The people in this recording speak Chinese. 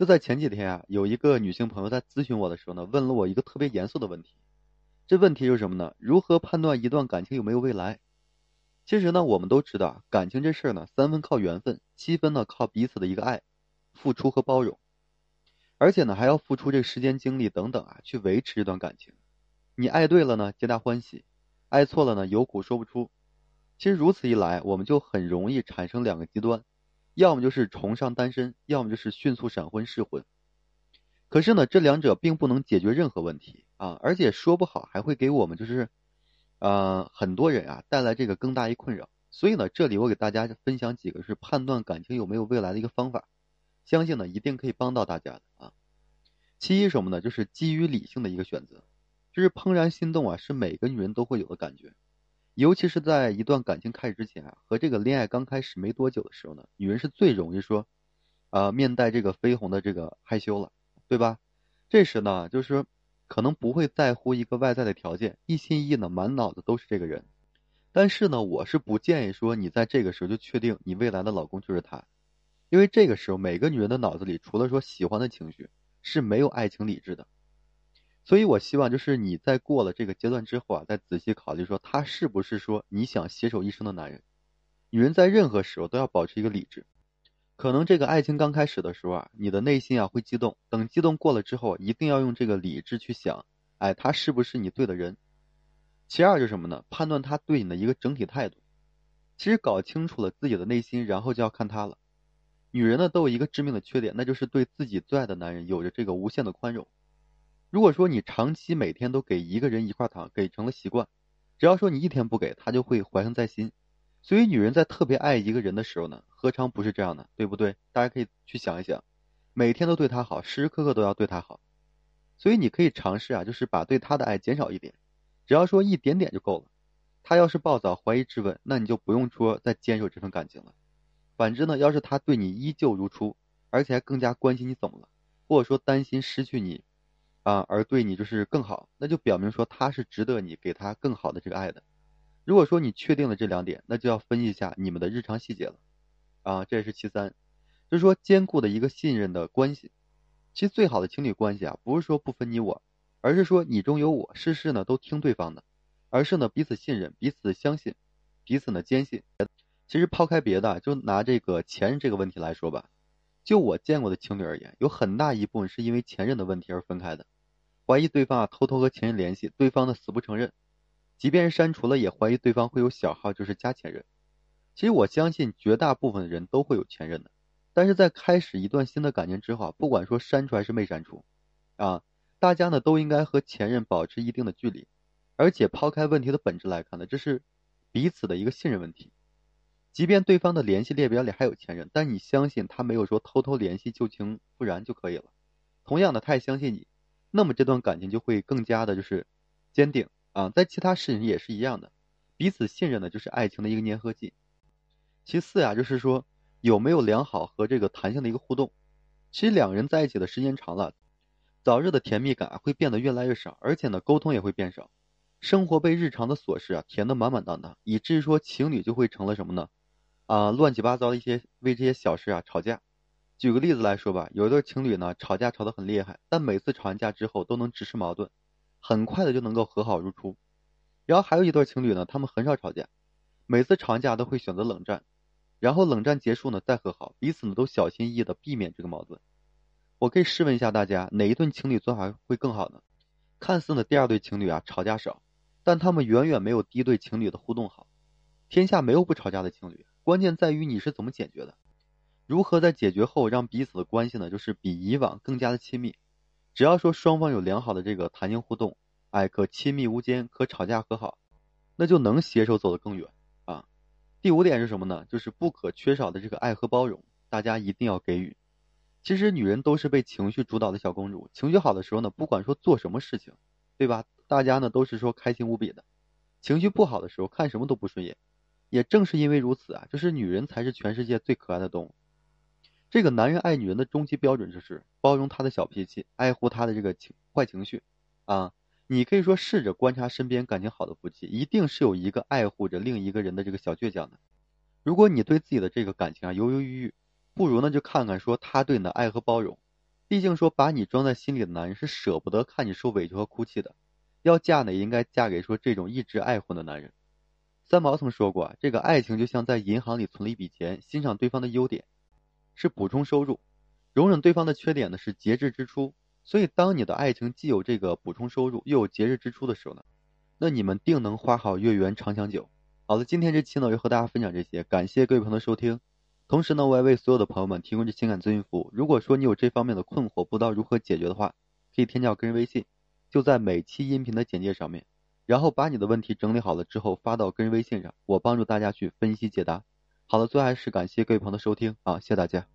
就在前几天啊，有一个女性朋友在咨询我的时候呢，问了我一个特别严肃的问题。这问题就是什么呢？如何判断一段感情有没有未来？其实呢，我们都知道，感情这事儿呢，三分靠缘分，七分呢靠彼此的一个爱、付出和包容，而且呢还要付出这时间、精力等等啊，去维持这段感情。你爱对了呢，皆大欢喜；爱错了呢，有苦说不出。其实如此一来，我们就很容易产生两个极端。要么就是崇尚单身，要么就是迅速闪婚试婚。可是呢，这两者并不能解决任何问题啊，而且说不好还会给我们就是，呃，很多人啊带来这个更大一困扰。所以呢，这里我给大家分享几个是判断感情有没有未来的一个方法，相信呢一定可以帮到大家的啊。其一什么呢？就是基于理性的一个选择，就是怦然心动啊，是每个女人都会有的感觉。尤其是在一段感情开始之前啊，和这个恋爱刚开始没多久的时候呢，女人是最容易说，啊，面带这个绯红的这个害羞了，对吧？这时呢，就是可能不会在乎一个外在的条件，一心一意呢，满脑子都是这个人。但是呢，我是不建议说你在这个时候就确定你未来的老公就是他，因为这个时候每个女人的脑子里除了说喜欢的情绪，是没有爱情理智的。所以，我希望就是你在过了这个阶段之后啊，再仔细考虑说他是不是说你想携手一生的男人。女人在任何时候都要保持一个理智。可能这个爱情刚开始的时候啊，你的内心啊会激动，等激动过了之后，一定要用这个理智去想，哎，他是不是你对的人？其二就是什么呢？判断他对你的一个整体态度。其实搞清楚了自己的内心，然后就要看他了。女人呢都有一个致命的缺点，那就是对自己最爱的男人有着这个无限的宽容。如果说你长期每天都给一个人一块糖，给成了习惯，只要说你一天不给他，就会怀恨在心。所以女人在特别爱一个人的时候呢，何尝不是这样的，对不对？大家可以去想一想，每天都对他好，时时刻刻都要对他好。所以你可以尝试啊，就是把对他的爱减少一点，只要说一点点就够了。他要是暴躁、怀疑、质问，那你就不用说再坚守这份感情了。反之呢，要是他对你依旧如初，而且还更加关心你怎么了，或者说担心失去你。啊，而对你就是更好，那就表明说他是值得你给他更好的这个爱的。如果说你确定了这两点，那就要分析一下你们的日常细节了。啊，这也是其三，就是说坚固的一个信任的关系。其实最好的情侣关系啊，不是说不分你我，而是说你中有我，事事呢都听对方的，而是呢彼此信任，彼此相信，彼此呢坚信。其实抛开别的，就拿这个前任这个问题来说吧。就我见过的情侣而言，有很大一部分是因为前任的问题而分开的，怀疑对方啊偷偷和前任联系，对方呢死不承认，即便是删除了，也怀疑对方会有小号，就是加前任。其实我相信绝大部分的人都会有前任的，但是在开始一段新的感情之后，不管说删除还是没删除，啊，大家呢都应该和前任保持一定的距离，而且抛开问题的本质来看呢，这是彼此的一个信任问题。即便对方的联系列表里还有前任，但你相信他没有说偷偷联系旧情复燃就可以了。同样的，他也相信你，那么这段感情就会更加的就是坚定啊。在其他事情也是一样的，彼此信任呢就是爱情的一个粘合剂。其次呀，就是说有没有良好和这个弹性的一个互动。其实两个人在一起的时间长了，早日的甜蜜感会变得越来越少，而且呢沟通也会变少，生活被日常的琐事啊填得满满当当，以至于说情侣就会成了什么呢？啊，乱七八糟的一些为这些小事啊吵架。举个例子来说吧，有一对情侣呢吵架吵得很厉害，但每次吵完架之后都能直视矛盾，很快的就能够和好如初。然后还有一对情侣呢，他们很少吵架，每次吵完架都会选择冷战，然后冷战结束呢再和好，彼此呢都小心翼翼的避免这个矛盾。我可以试问一下大家，哪一对情侣做法会更好呢？看似呢第二对情侣啊吵架少，但他们远远没有第一对情侣的互动好。天下没有不吵架的情侣。关键在于你是怎么解决的，如何在解决后让彼此的关系呢？就是比以往更加的亲密。只要说双方有良好的这个弹性互动，哎，可亲密无间，可吵架和好，那就能携手走得更远啊。第五点是什么呢？就是不可缺少的这个爱和包容，大家一定要给予。其实女人都是被情绪主导的小公主，情绪好的时候呢，不管说做什么事情，对吧？大家呢都是说开心无比的。情绪不好的时候，看什么都不顺眼。也正是因为如此啊，就是女人才是全世界最可爱的动物。这个男人爱女人的终极标准就是包容她的小脾气，爱护她的这个情坏情绪啊。你可以说试着观察身边感情好的夫妻，一定是有一个爱护着另一个人的这个小倔强的。如果你对自己的这个感情啊犹犹豫豫，不如呢就看看说他对你的爱和包容。毕竟说把你装在心里的男人是舍不得看你受委屈和哭泣的。要嫁呢，也应该嫁给说这种一直爱护的男人。三毛曾说过啊，这个爱情就像在银行里存了一笔钱，欣赏对方的优点是补充收入，容忍对方的缺点呢是节制支出。所以，当你的爱情既有这个补充收入，又有节制支出的时候呢，那你们定能花好月圆长长久。好了，今天这期呢就和大家分享这些，感谢各位朋友的收听。同时呢，我也为所有的朋友们提供这情感咨询服务。如果说你有这方面的困惑，不知道如何解决的话，可以添加我个人微信。就在每期音频的简介上面，然后把你的问题整理好了之后发到个人微信上，我帮助大家去分析解答。好了，最后还是感谢各位朋友的收听啊，谢谢大家。